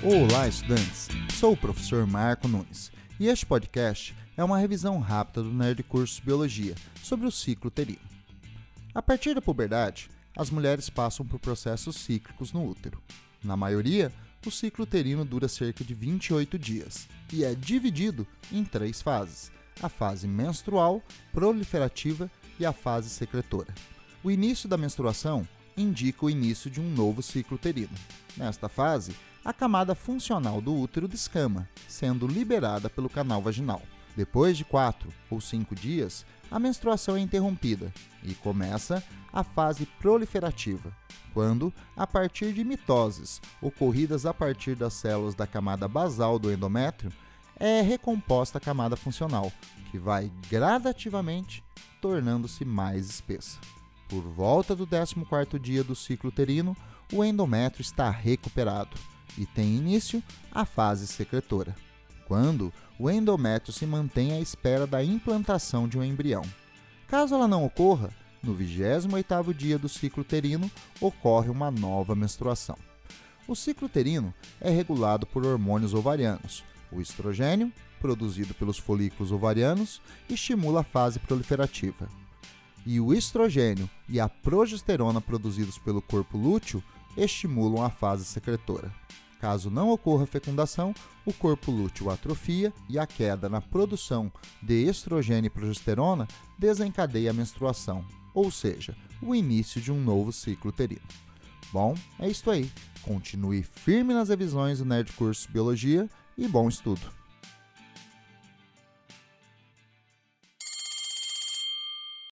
Olá, estudantes! Sou o professor Marco Nunes e este podcast é uma revisão rápida do Nerd Curso Biologia sobre o ciclo uterino. A partir da puberdade, as mulheres passam por processos cíclicos no útero. Na maioria, o ciclo uterino dura cerca de 28 dias e é dividido em três fases: a fase menstrual, proliferativa e a fase secretora. O início da menstruação indica o início de um novo ciclo uterino. Nesta fase, a camada funcional do útero descama, sendo liberada pelo canal vaginal. Depois de 4 ou 5 dias, a menstruação é interrompida e começa a fase proliferativa, quando, a partir de mitoses ocorridas a partir das células da camada basal do endométrio, é recomposta a camada funcional, que vai gradativamente tornando-se mais espessa. Por volta do 14º dia do ciclo uterino, o endométrio está recuperado e tem início a fase secretora, quando o endométrio se mantém à espera da implantação de um embrião. Caso ela não ocorra, no 28º dia do ciclo uterino ocorre uma nova menstruação. O ciclo uterino é regulado por hormônios ovarianos. O estrogênio, produzido pelos folículos ovarianos, estimula a fase proliferativa. E o estrogênio e a progesterona produzidos pelo corpo lúteo estimulam a fase secretora. Caso não ocorra fecundação, o corpo lúteo atrofia e a queda na produção de estrogênio e progesterona desencadeia a menstruação, ou seja, o início de um novo ciclo uterino. Bom, é isso aí. Continue firme nas revisões do Nerd Curso Biologia e bom estudo!